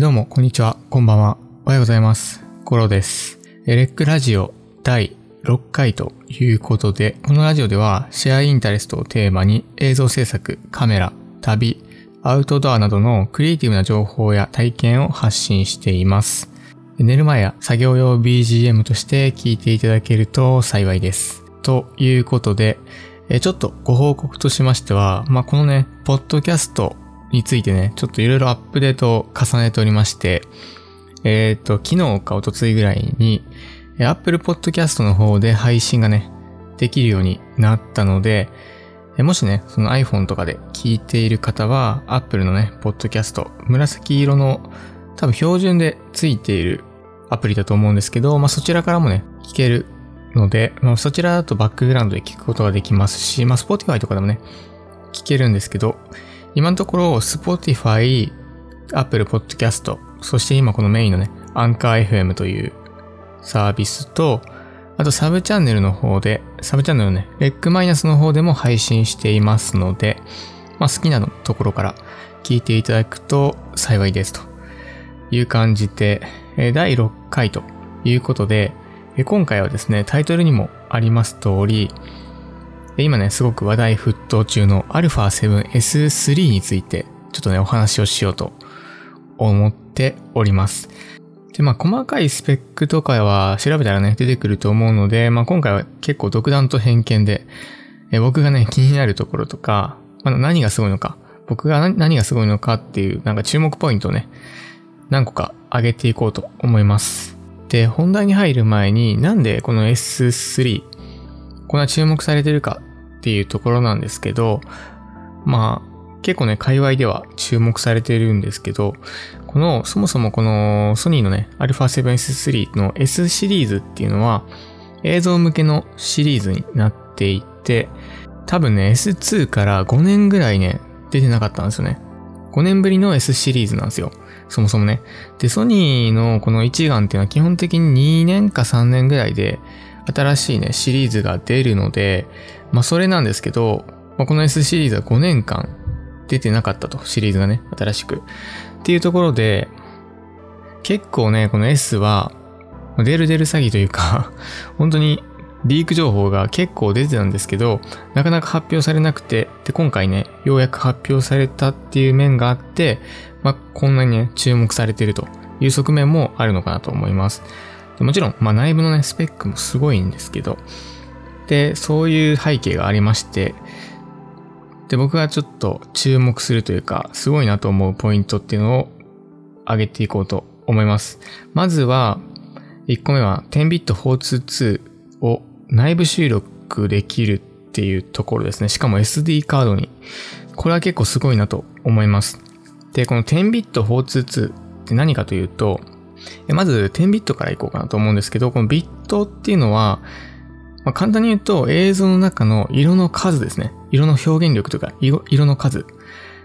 どうも、こんにちは、こんばんは。おはようございます。コロです。エレックラジオ第6回ということで、このラジオではシェアインタレストをテーマに映像制作、カメラ、旅、アウトドアなどのクリエイティブな情報や体験を発信しています。寝る前や作業用 BGM として聞いていただけると幸いです。ということで、ちょっとご報告としましては、まあ、このね、ポッドキャストについてね、ちょっといろいろアップデートを重ねておりまして、えっ、と、昨日か一昨日ぐらいに、Apple Podcast の方で配信がね、できるようになったので、もしね、その iPhone とかで聞いている方は、Apple のね、ポッドキャスト、紫色の多分標準でついているアプリだと思うんですけど、まあ、そちらからもね、聞けるので、まあ、そちらだとバックグラウンドで聞くことができますし、まあ、Spotify とかでもね、聞けるんですけど、今のところ Spotify、Apple Podcast、そして今このメインのね、Anchor FM というサービスと、あとサブチャンネルの方で、サブチャンネルのね、レックマイナスの方でも配信していますので、まあ、好きなところから聞いていただくと幸いですと。いう感じで、第6回ということで、今回はですね、タイトルにもあります通り、今ね、すごく話題沸騰中の α7S3 について、ちょっとね、お話をしようと思っております。で、まあ、細かいスペックとかは調べたらね、出てくると思うので、まあ、今回は結構独断と偏見で、え僕がね、気になるところとか、まあ、何がすごいのか、僕が何何がすごいのかっていう、なんか注目ポイントをね、何個か上げていこうと思います。で、本題に入る前に、なんでこの S3、こんな注目されてるかっていうところなんですけど、まあ、結構ね、界隈では注目されてるんですけど、この、そもそもこのソニーのね、α7S3 の S シリーズっていうのは、映像向けのシリーズになっていて、多分ね、S2 から5年ぐらいね、出てなかったんですよね。5年ぶりの S シリーズなんですよ。そもそもね。で、ソニーのこの一眼っていうのは基本的に2年か3年ぐらいで新しいね、シリーズが出るので、まあそれなんですけど、まあ、この S シリーズは5年間出てなかったと、シリーズがね、新しく。っていうところで、結構ね、この S は、まあデルデル詐欺というか、本当にリーク情報が結構出てたんですけど、なかなか発表されなくて、で、今回ね、ようやく発表されたっていう面があって、まあ、こんなにね、注目されているという側面もあるのかなと思います。もちろん、まあ、内部のね、スペックもすごいんですけど、で、そういう背景がありまして、で、僕がちょっと注目するというか、すごいなと思うポイントっていうのを上げていこうと思います。まずは、1個目は 10bit422 を内部収録できるっていうところですね。しかも SD カードに。これは結構すごいなと思います。で、この 10bit422 って何かというと、まず 10bit からいこうかなと思うんですけど、このビットっていうのは、まあ、簡単に言うと映像の中の色の数ですね。色の表現力とか、色の数。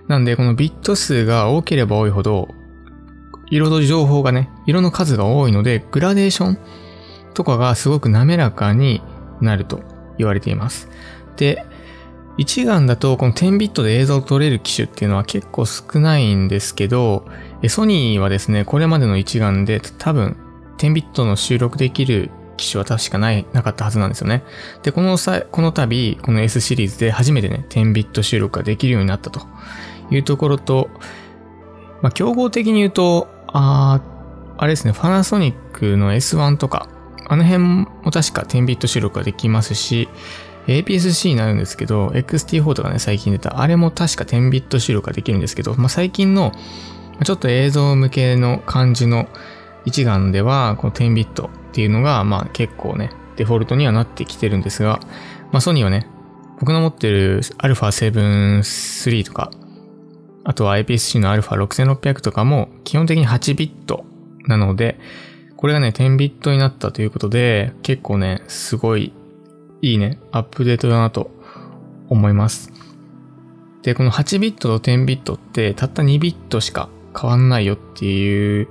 なんで、このビット数が多ければ多いほど、色の情報がね、色の数が多いので、グラデーションとかがすごく滑らかになると言われています。で、一眼だとこの10ビットで映像を撮れる機種っていうのは結構少ないんですけど、ソニーはですね、これまでの一眼で多分10ビットの収録できる機種は確かない、なかったはずなんですよね。で、この際、この度、この S シリーズで初めてね、10ビット収録ができるようになったというところと、まあ、競合的に言うと、ああれですね、パナソニックの S1 とか、あの辺も確か10ビット収録ができますし、APS-C になるんですけど、XT4 とかね、最近出た、あれも確か10ビット収録ができるんですけど、まあ、最近の、ちょっと映像向けの感じの一眼では、この10ビットっていうのが、まあ結構ね、デフォルトにはなってきてるんですが、まあソニーはね、僕の持ってる α7-3 とか、あとは IPSC の α6600 とかも基本的に8ビットなので、これがね、10ビットになったということで、結構ね、すごいいいね、アップデートだなと思います。で、この8ビットと10ビットってたった2ビットしか変わんないよっていう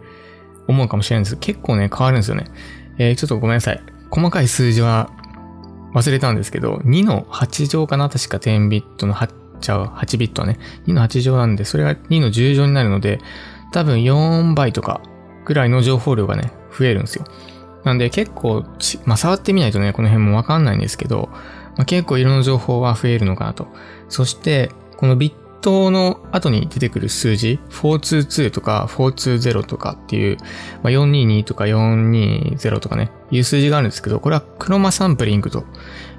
思うかもしれないんですけど、結構ね、変わるんですよね。えーちょっとごめんなさい。細かい数字は忘れたんですけど、2の8乗かな確か10ビットの8ちゃう、8ビットはね。2の8乗なんで、それが2の10乗になるので、多分4倍とかぐらいの情報量がね、増えるんですよ。なんで結構まあ、触ってみないとね、この辺もわかんないんですけど、まあ、結構色の情報は増えるのかなと。そして、このビットの後に出てくる数字、422とか420とかっていう、まあ、422とか420とかね、いう数字があるんですけど、これはクロマサンプリングと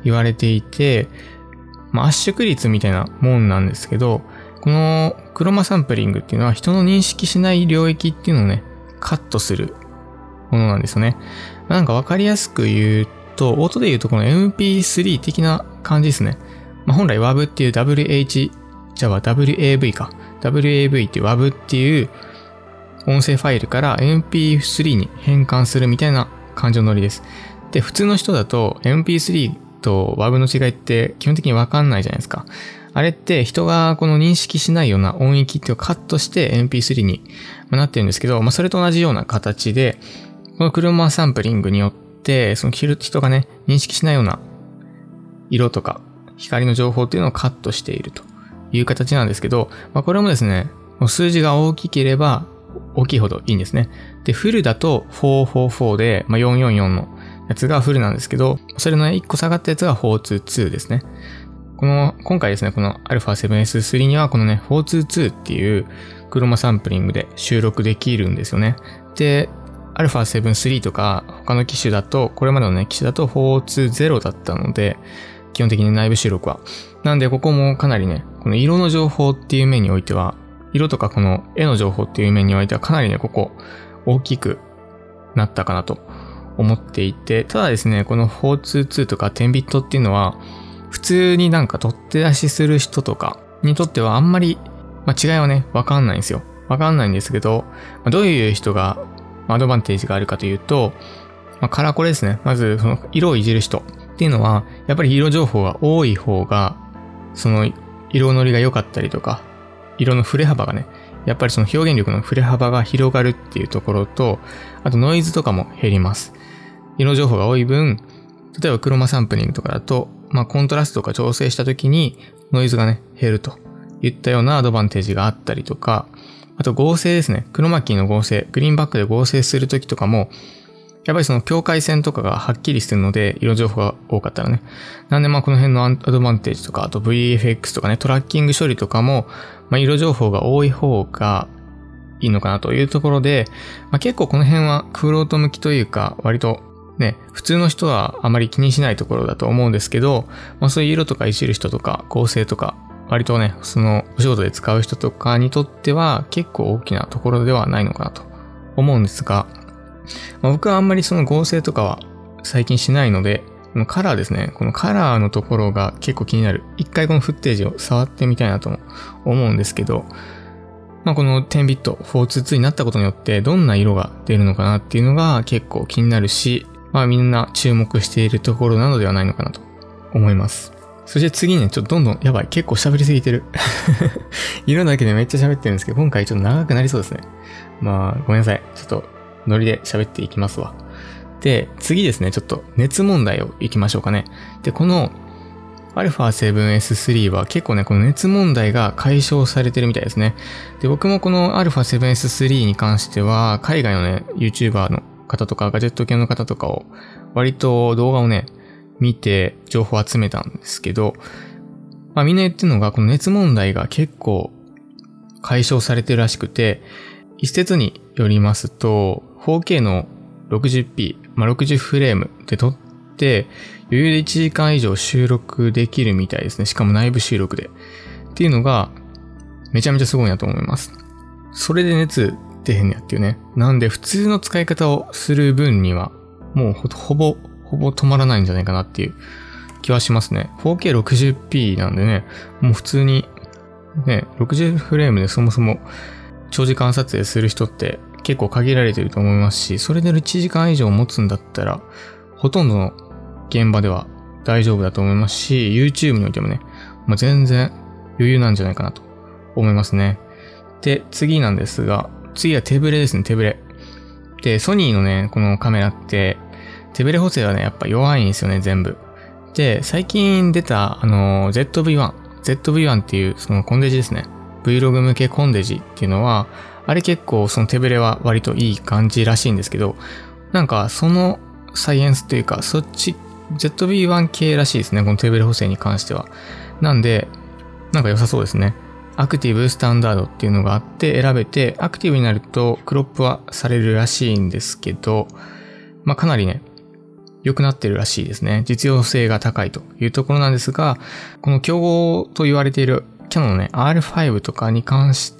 言われていて、まあ、圧縮率みたいなもんなんですけど、このクロマサンプリングっていうのは人の認識しない領域っていうのをね、カットするものなんですよね。なんかわかりやすく言うと、音で言うとこの MP3 的な感じですね。まあ、本来 WAV っていう WH、じゃあ WAV か。WAV っていう WAV っていう音声ファイルから MP3 に変換するみたいな感じのノリです。で、普通の人だと MP3 と WAV の違いって基本的にわかんないじゃないですか。あれって人がこの認識しないような音域っていうのをカットして MP3 になってるんですけど、まあ、それと同じような形で、この車サンプリングによって、その人がね、認識しないような色とか光の情報っていうのをカットしているという形なんですけど、まあ、これもですね、数字が大きければ大きいほどいいんですね。で、フルだと444で、まあ、444のやつがフルなんですけど、それの1個下がったやつが422ですね。この、今回ですね、この α7S3 にはこのね、422っていうクロマサンプリングで収録できるんですよね。で、α7-3 とか他の機種だと、これまでのね、機種だと420だったので、基本的に内部収録は。なんで、ここもかなりね、この色の情報っていう面においては、色とかこの絵の情報っていう面においてはかなりね、ここ大きくなったかなと思っていて、ただですね、この422とか10ビットっていうのは、普通になんか取って出しする人とかにとってはあんまり、まあ、違いはね、わかんないんですよ。わかんないんですけど、どういう人がアドバンテージがあるかというと、まあ、カラコレですね。まず、その色をいじる人っていうのは、やっぱり色情報が多い方が、その色のりが良かったりとか、色の振れ幅がね、やっぱりその表現力の振れ幅が広がるっていうところと、あとノイズとかも減ります。色情報が多い分、例えばクロマサンプリングとかだと、まあコントラストとか調整した時にノイズがね、減るといったようなアドバンテージがあったりとか、あと合成ですね。クロマキーの合成、グリーンバックで合成するときとかも、やっぱりその境界線とかがはっきりしてるので、色情報が多かったらね。なんでまあこの辺のアドバンテージとか、あと VFX とかね、トラッキング処理とかも、まあ色情報が多い方がいいのかなというところで、まあ、結構この辺はクロート向きというか、割とね、普通の人はあまり気にしないところだと思うんですけど、まあそういう色とかいじる人とか、合成とか、割とね、そのお仕事で使う人とかにとっては結構大きなところではないのかなと思うんですが、まあ、僕はあんまりその合成とかは最近しないので、このカラーですね。このカラーのところが結構気になる。一回このフッテージを触ってみたいなとも思うんですけど、まあ、この10ビット422になったことによってどんな色が出るのかなっていうのが結構気になるし、まあみんな注目しているところなのではないのかなと思います。そして次ね、ちょっとどんどん、やばい、結構喋りすぎてる。色だけでめっちゃ喋ってるんですけど、今回ちょっと長くなりそうですね。まあ、ごめんなさい。ちょっと、ノリで喋っていきますわ。で、次ですね、ちょっと熱問題をいきましょうかね。で、この α7S3 は結構ね、この熱問題が解消されてるみたいですね。で、僕もこの α7S3 に関しては、海外のね、YouTuber の方とか、ガジェット系の方とかを、割と動画をね、見て情報を集めたんですけど、まあみんな言ってるのが、この熱問題が結構解消されてるらしくて、一説によりますと、4K の 60p、まあ、60フレームで撮って、余裕で1時間以上収録できるみたいですね。しかも内部収録で。っていうのが、めちゃめちゃすごいなと思います。それで熱出へんやっていうね。なんで普通の使い方をする分には、もうほぼほぼ止まらないんじゃないかなっていう気はしますね。4K60p なんでね、もう普通に、ね、60フレームでそもそも長時間撮影する人って結構限られてると思いますし、それで1時間以上持つんだったら、ほとんどの現場では大丈夫だと思いますし、YouTube においてもね、もう全然余裕なんじゃないかなと思いますね。で、次なんですが、次は手ブレですね、手ブレ。で、ソニーのね、このカメラって、手ブレ補正はね、やっぱ弱いんですよね、全部。で、最近出た、あの、ZV-1。ZV-1 っていう、そのコンデジですね。Vlog 向けコンデジっていうのは、あれ結構その手ブレは割といい感じらしいんですけど、なんかそのサイエンスというか、そっち ZB1 系らしいですね。このテーブル補正に関しては。なんで、なんか良さそうですね。アクティブ、スタンダードっていうのがあって選べて、アクティブになるとクロップはされるらしいんですけど、まあかなりね、良くなってるらしいですね。実用性が高いというところなんですが、この競合と言われているキャノンのね、R5 とかに関し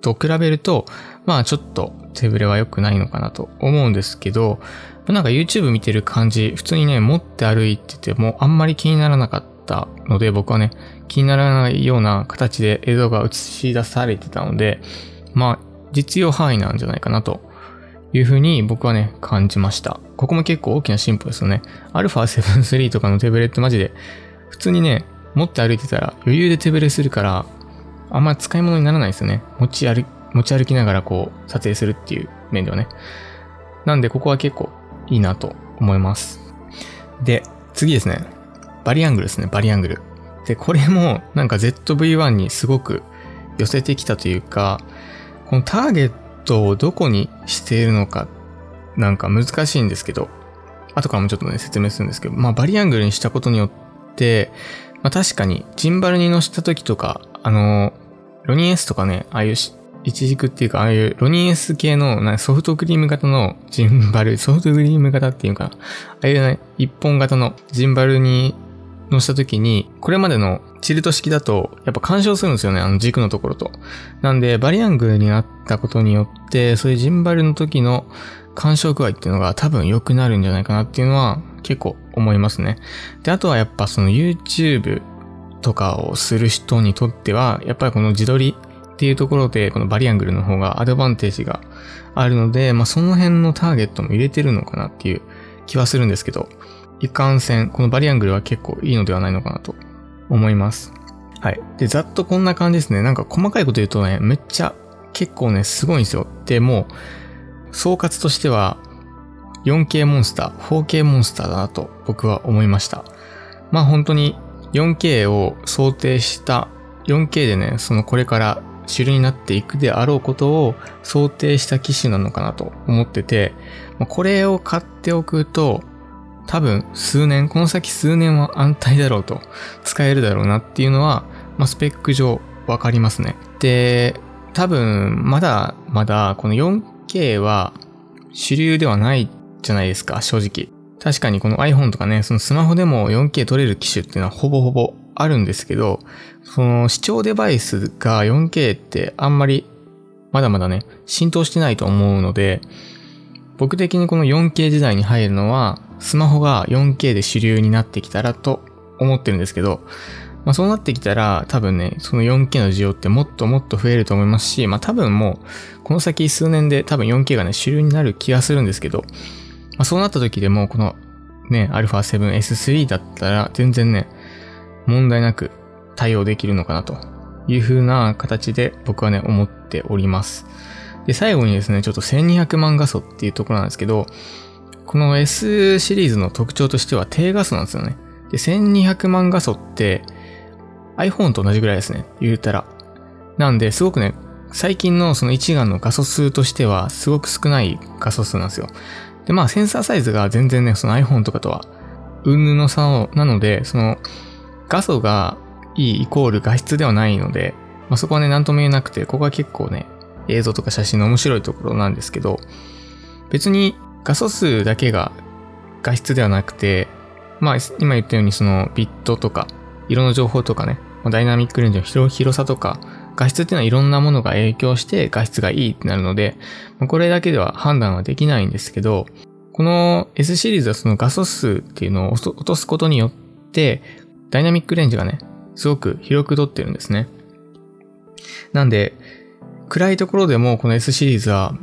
と比べると、まあちょっと手ぶれは良くないのかなと思うんですけど、なんか YouTube 見てる感じ、普通にね、持って歩いててもあんまり気にならなかったので、僕はね、気にならないような形で映像が映し出されてたので、まあ、実用範囲なんじゃないかなというふうに僕はね、感じました。ここも結構大きな進歩ですよね。α7 3とかの手ブレってマジで、普通にね、持って歩いてたら余裕で手ブレするから、あんま使い物にならないですよね。持ち歩、持ち歩きながらこう、撮影するっていう面ではね。なんで、ここは結構いいなと思います。で、次ですね。バリアングルですね、バリアングル。で、これもなんか ZV-1 にすごく寄せてきたというか、このターゲットトをどこにしているのか、なんか難しいんですけど、後からもちょっとね、説明するんですけど、まあバリアングルにしたことによって、まあ確かにジンバルに乗せた時とか、あの、ロニエスとかね、ああいう一軸っていうか、ああいうロニエス系のソフトクリーム型のジンバル、ソフトクリーム型っていうか、ああいうね、一本型のジンバルに乗せた時に、これまでのチルト式だと、やっぱ干渉するんですよね、あの軸のところと。なんで、バリアングルになったことによって、そういうジンバルの時の干渉具合っていうのが多分良くなるんじゃないかなっていうのは結構思いますね。で、あとはやっぱその YouTube とかをする人にとっては、やっぱりこの自撮りっていうところで、このバリアングルの方がアドバンテージがあるので、まあ、その辺のターゲットも入れてるのかなっていう気はするんですけど、一貫線、このバリアングルは結構いいのではないのかなと思います。はい。で、ざっとこんな感じですね。なんか細かいこと言うとね、めっちゃ結構ね、すごいんですよ。で、もう、総括としては、4K モンスター、4K モンスターだなと僕は思いました。まあ本当に 4K を想定した 4K でね、そのこれから主流になっていくであろうことを想定した機種なのかなと思ってて、これを買っておくと、多分数年、この先数年は安泰だろうと、使えるだろうなっていうのは、まあ、スペック上わかりますね。で、多分、まだ、まだ、この 4K は主流ではないじゃないですか、正直。確かにこの iPhone とかね、そのスマホでも 4K 撮れる機種っていうのはほぼほぼあるんですけど、その視聴デバイスが 4K ってあんまりまだまだね、浸透してないと思うので、僕的にこの 4K 時代に入るのは、スマホが 4K で主流になってきたらと思ってるんですけど、まあそうなってきたら多分ね、その 4K の需要ってもっともっと増えると思いますし、まあ多分もう、この先数年で多分 4K がね、主流になる気がするんですけど、まあそうなった時でもこのね、α7S3 だったら全然ね、問題なく対応できるのかなという風な形で僕はね、思っております。で、最後にですね、ちょっと1200万画素っていうところなんですけど、この S シリーズの特徴としては低画素なんですよね。で、1200万画素って iPhone と同じぐらいですね、言うたら。なんで、すごくね、最近のその一眼の画素数としてはすごく少ない画素数なんですよ。で、まあセンサーサイズが全然ね、その iPhone とかとは、うんぬの差なので、その画素がいいイコール画質ではないので、まあ、そこはね、なんとも言えなくて、ここは結構ね、映像とか写真の面白いところなんですけど、別に画素数だけが画質ではなくて、まあ、今言ったようにそのビットとか、色の情報とかね、ダイナミックレンジの広さとか、画質っていうのはいろんなものが影響して画質がいいってなるので、これだけでは判断はできないんですけど、この S シリーズはその画素数っていうのを落とすことによって、ダイナミックレンジがね、すごく広く撮ってるんですね。なんで、暗いところでもこの S シリーズは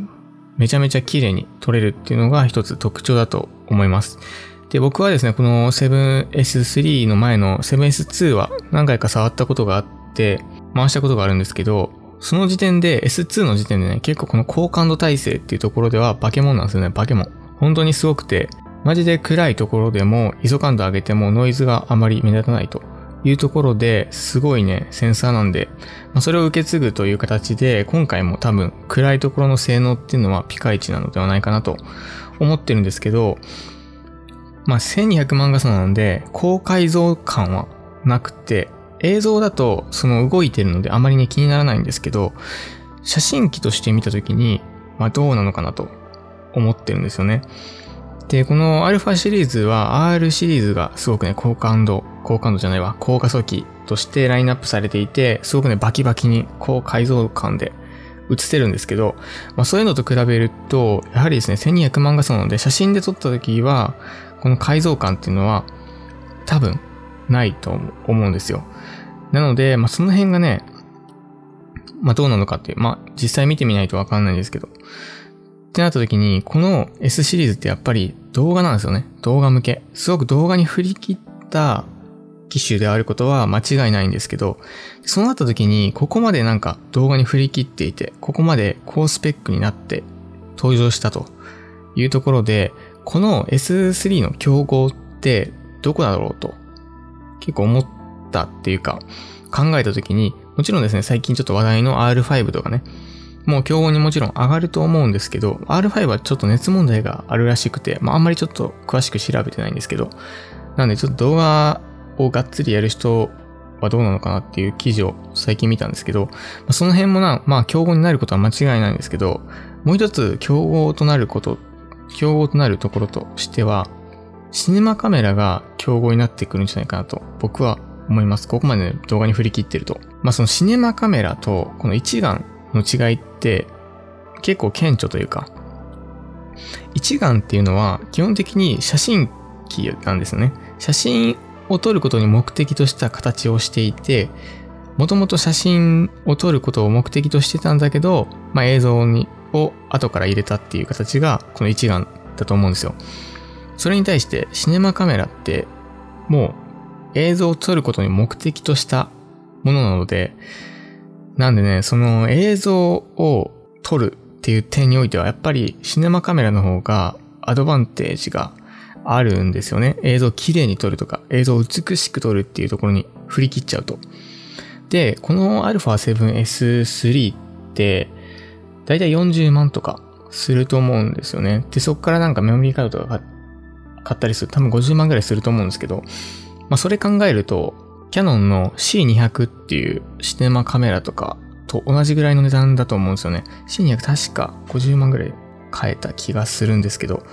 めちゃめちゃ綺麗に撮れるっていうのが一つ特徴だと思います。で、僕はですね、この 7S3 の前の 7S2 は何回か触ったことがあって、回したことがあるんですけど、その時点で S2 の時点でね、結構この高感度耐性っていうところでは化け物なんですよね、化け物。本当にすごくて、マジで暗いところでも ISO 感度上げてもノイズがあまり目立たないというところですごいね、センサーなんで、まあ、それを受け継ぐという形で、今回も多分暗いところの性能っていうのはピカイチなのではないかなと思ってるんですけど、まあ、1200万画素なので、高解像感はなくて、映像だとその動いてるのであまりね気にならないんですけど、写真機として見たときに、まあどうなのかなと思ってるんですよね。で、この α シリーズは R シリーズがすごくね、高感度、高感度じゃないわ、高画素機としてラインナップされていて、すごくね、バキバキに高解像感で映せるんですけど、まあそういうのと比べると、やはりですね、1200万画素なので、写真で撮った時は、この解像感っていうのは、多分、ないと思うんですよ。なので、まあその辺がね、まあどうなのかっていう、まあ実際見てみないとわかんないんですけど、ってなった時に、この S シリーズってやっぱり動画なんですよね。動画向け。すごく動画に振り切った機種であることは間違いないんですけど、そうなった時に、ここまでなんか動画に振り切っていて、ここまで高スペックになって登場したというところで、この S3 の競合ってどこだろうと結構思ったっていうか考えた時に、もちろんですね、最近ちょっと話題の R5 とかね、もう競合にもちろん上がると思うんですけど、R5 はちょっと熱問題があるらしくて、まああんまりちょっと詳しく調べてないんですけど、なんでちょっと動画をがっつりやる人はどうなのかなっていう記事を最近見たんですけど、その辺もな、まあ競合になることは間違いないんですけど、もう一つ競合となること、競合となるところとしては、シネマカメラが競合になってくるんじゃないかなと僕は思います。ここまで動画に振り切ってると。まあそのシネマカメラとこの一眼の違いって結構顕著というか、一眼っていうのは基本的に写真機なんですよね。写真を撮ることに目的とした形をしていて、もともと写真を撮ることを目的としてたんだけど、まあ、映像にを後から入れたっていう形がこの一眼だと思うんですよ。それに対してシネマカメラってもう映像を撮ることに目的としたものなので、なんでね、その映像を撮るっていう点においては、やっぱりシネマカメラの方がアドバンテージがあるんですよね。映像を綺麗に撮るとか、映像を美しく撮るっていうところに振り切っちゃうと。で、この α7S3 って、だいたい40万とかすると思うんですよね。で、そこからなんかメモリーカードとか買ったりする。多分50万ぐらいすると思うんですけど、まあそれ考えると、キャノンの C200 っていうシネマカメラとかと同じぐらいの値段だと思うんですよね。C200 確か50万ぐらい買えた気がするんですけど、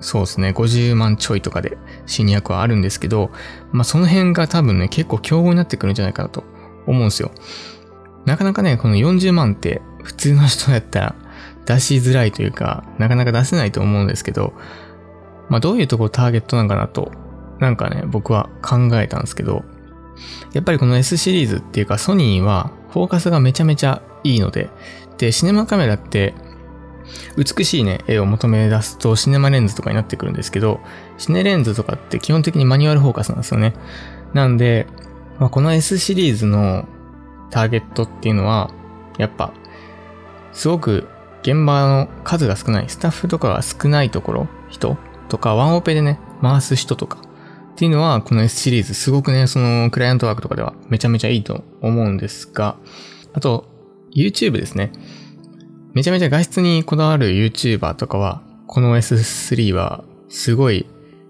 そうですね、50万ちょいとかで C200 はあるんですけど、まあその辺が多分ね、結構競合になってくるんじゃないかなと思うんですよ。なかなかね、この40万って普通の人だったら出しづらいというか、なかなか出せないと思うんですけど、まあどういうところターゲットなんかなと、なんかね、僕は考えたんですけど、やっぱりこの S シリーズっていうかソニーはフォーカスがめちゃめちゃいいので、で、シネマカメラって美しいね、絵を求め出すとシネマレンズとかになってくるんですけど、シネレンズとかって基本的にマニュアルフォーカスなんですよね。なんで、まあ、この S シリーズのターゲットっていうのは、やっぱ、すごく現場の数が少ない、スタッフとかが少ないところ、人とか、ワンオペでね、回す人とか、っていうのは、この S シリーズ、すごくね、その、クライアントワークとかではめちゃめちゃいいと思うんですが、あと、YouTube ですね。めちゃめちゃ画質にこだわる YouTuber とかは、この S3 は、すごい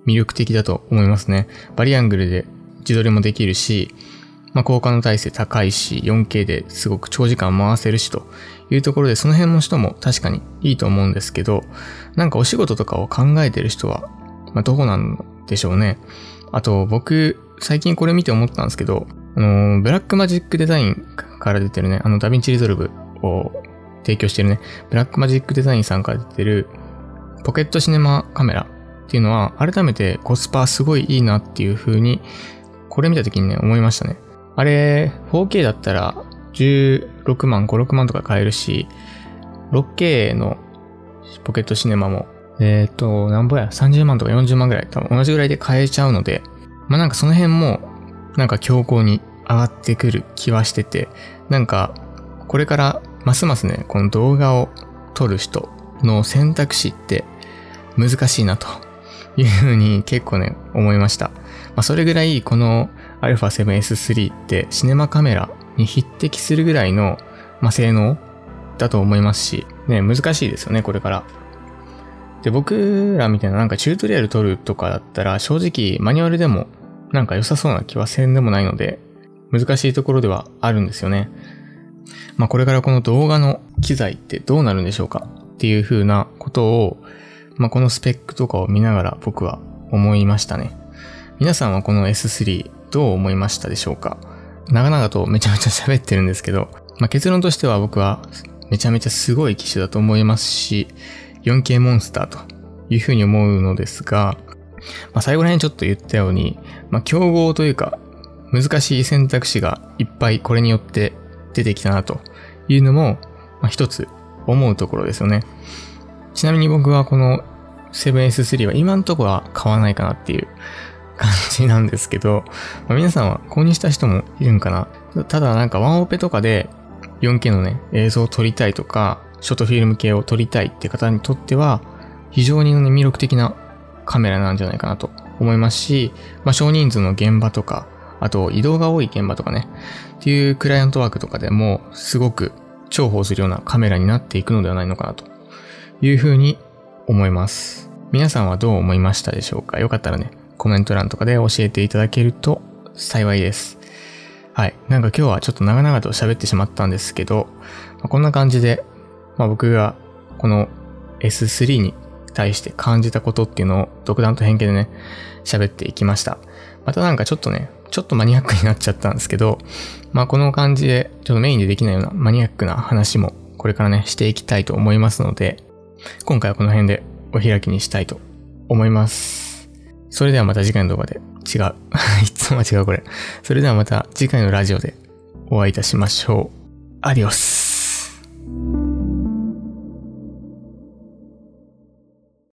魅力的だと思いますね。バリアングルで自撮りもできるし、まあ、効果の耐性高いし、4K ですごく長時間回せるしというところで、その辺の人も確かにいいと思うんですけど、なんかお仕事とかを考えてる人は、まあ、どこなんでしょうね。あと、僕、最近これ見て思ったんですけど、あの、 Blackmagic Design から出てるね、あの、 DaVinci Resolve を提供してるね、 Blackmagic Design さんから出てる、 Pocket Cinema Camera っていうのは、改めてコスパすごいいいなっていう風に、これ見た時にね、思いましたね。あれ、4K だったら、16万、5、6万とか買えるし、6K のポケットシネマもえっ、と、なんぼや、30万とか40万ぐらい、多分同じぐらいで買えちゃうので、まあなんかその辺も、なんか強行に上がってくる気はしてて、なんか、これからますますね、この動画を撮る人の選択肢って難しいなというふうに結構ね、思いました。まあ、それぐらいこの α7S3 ってシネマカメラに匹敵するぐらいの、まあ、性能だと思いますし、ね、難しいですよね、これから。で、僕らみたいななんかチュートリアル撮るとかだったら、正直マニュアルでもなんか良さそうな気はせんでもないので、難しいところではあるんですよね。まあこれからこの動画の機材ってどうなるんでしょうか？っていう風なことを、まあこのスペックとかを見ながら僕は思いましたね。皆さんはこの S3 どう思いましたでしょうか？長々とめちゃめちゃ喋ってるんですけど、まあ結論としては僕はめちゃめちゃすごい機種だと思いますし、4K モンスターというふうに思うのですが、まあ、最後ら辺ちょっと言ったように、まあ、競合というか、難しい選択肢がいっぱいこれによって出てきたなというのも、まあ、一つ思うところですよね。ちなみに僕はこの 7S3 は今んとこは買わないかなっていう感じなんですけど、まあ、皆さんは購入した人もいるんかなただなんかワンオペとかで 4K のね、映像を撮りたいとか、ショートフィルム系を撮りたいって方にとっては、非常に、ね、魅力的なカメラなんじゃないかなと思いますし、まあ、少人数の現場とか、あと移動が多い現場とかね、っていうクライアントワークとかでも、すごく重宝するようなカメラになっていくのではないのかなというふうに思います。皆さんはどう思いましたでしょうか？よかったらね、コメント欄とかで教えていただけると幸いです。はい。なんか今日はちょっと長々と喋ってしまったんですけど、まあ、こんな感じでまあ、僕がこの S3 に対して感じたことっていうのを独断と偏見でね、喋っていきました。またなんかちょっとね、ちょっとマニアックになっちゃったんですけど、まあこの感じでちょっとメインでできないようなマニアックな話もこれからね、していきたいと思いますので、今回はこの辺でお開きにしたいと思います。それではまた次回の動画で違う。いつも違うこれ。それではまた次回のラジオでお会いいたしましょう。アディオス。